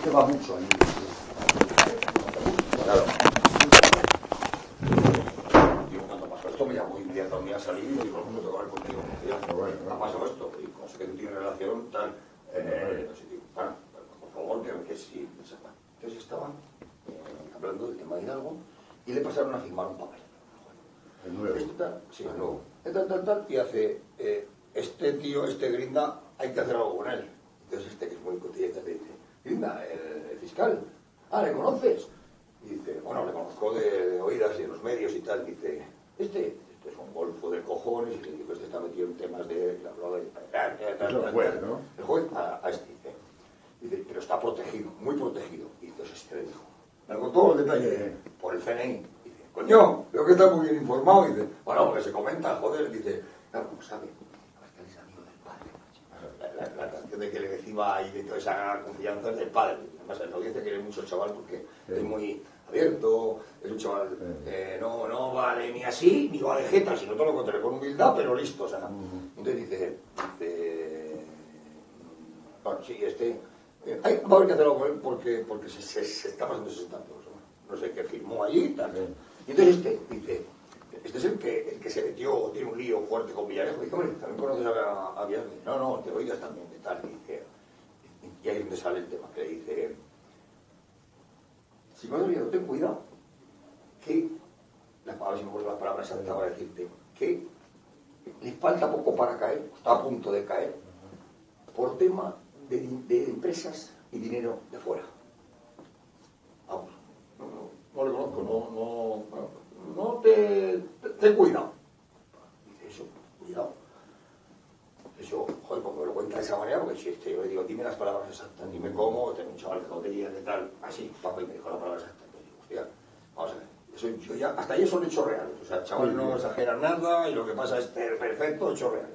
este va mucho allí. Claro. Digo, cuando pasó esto me llamó inmediato a mí a salir y me dijo, ¿cómo tengo que hablar contigo? Ha pasado esto. Y con que tú tienes relación tal. Eh, no sé, digo, "Para, por favor, que, que sí. que sepa". Entonces estaban eh, hablando del tema de Hidalgo y le pasaron a firmar un papel. El nuevo. Esto tal, sí, el nuevo. Tal, tal, tal, y hace, eh, este tío, este Grinda, hay que hacer algo con él. Entonces este que es muy cotilleta te dice, Grinda, el, el fiscal, ah, ¿le conoces? Y dice, bueno, le conozco de, de oídas y de los medios y tal. Dice, este, este es un golfo de cojones y le dijo, este está metido en temas de... el juez, ¿no? El juez a, a este dice, dice, pero está protegido, muy protegido. Y entonces este le dijo, me lo contó el detalle por el CNI. Dice, coño, veo que está muy bien informado. Dice, bueno, porque se comenta, joder. Dice, claro, ¿cómo sabe? A ver, que él es amigo del padre. macho. La, la, la canción de que le encima y de toda esa confianza es del padre. Además, la audiencia quiere mucho el chaval porque es muy abierto, es un chaval, eh, no, no vale ni así, ni vale jeta, sino todo lo contrario, con humildad, pero listo. O sea, Entonces dice, dice, bueno, sí, este, eh, hay, va a haber que hacer algo con él porque, porque se, se- se está pasando 60 euros. ¿no? No sé qué firmó allí tal. Y entonces este dice, este es el que, el que se metió, tiene un lío fuerte con Villarejo. Dice, hombre, también conoces a, a Villarejo. No, no, te oigas también de tal. Dice, y ahí es donde sale el tema, que le dice, si vas oliendo, ten cuidado, que, la, a ver si me acuerdo las palabras exactas para decirte, que le falta poco para caer, está a punto de caer, por tema de, de empresas y dinero de fuera. Vamos, no, no, no le conozco, no, no, no, te, te, ten cuidado. Dice eso, cuidado. Eso, joder, porque me lo cuenta de esa manera, porque si este, yo le digo, dime las palabras exactas, dime cómo, tengo un chaval que no de tal, así, papá, y me dijo la palabra exacta. Y digo, hostia, vamos a ver, eso, yo ya, hasta ahí son hechos reales, o sea, el chaval no exagera nada y lo que pasa es perfecto, hechos reales.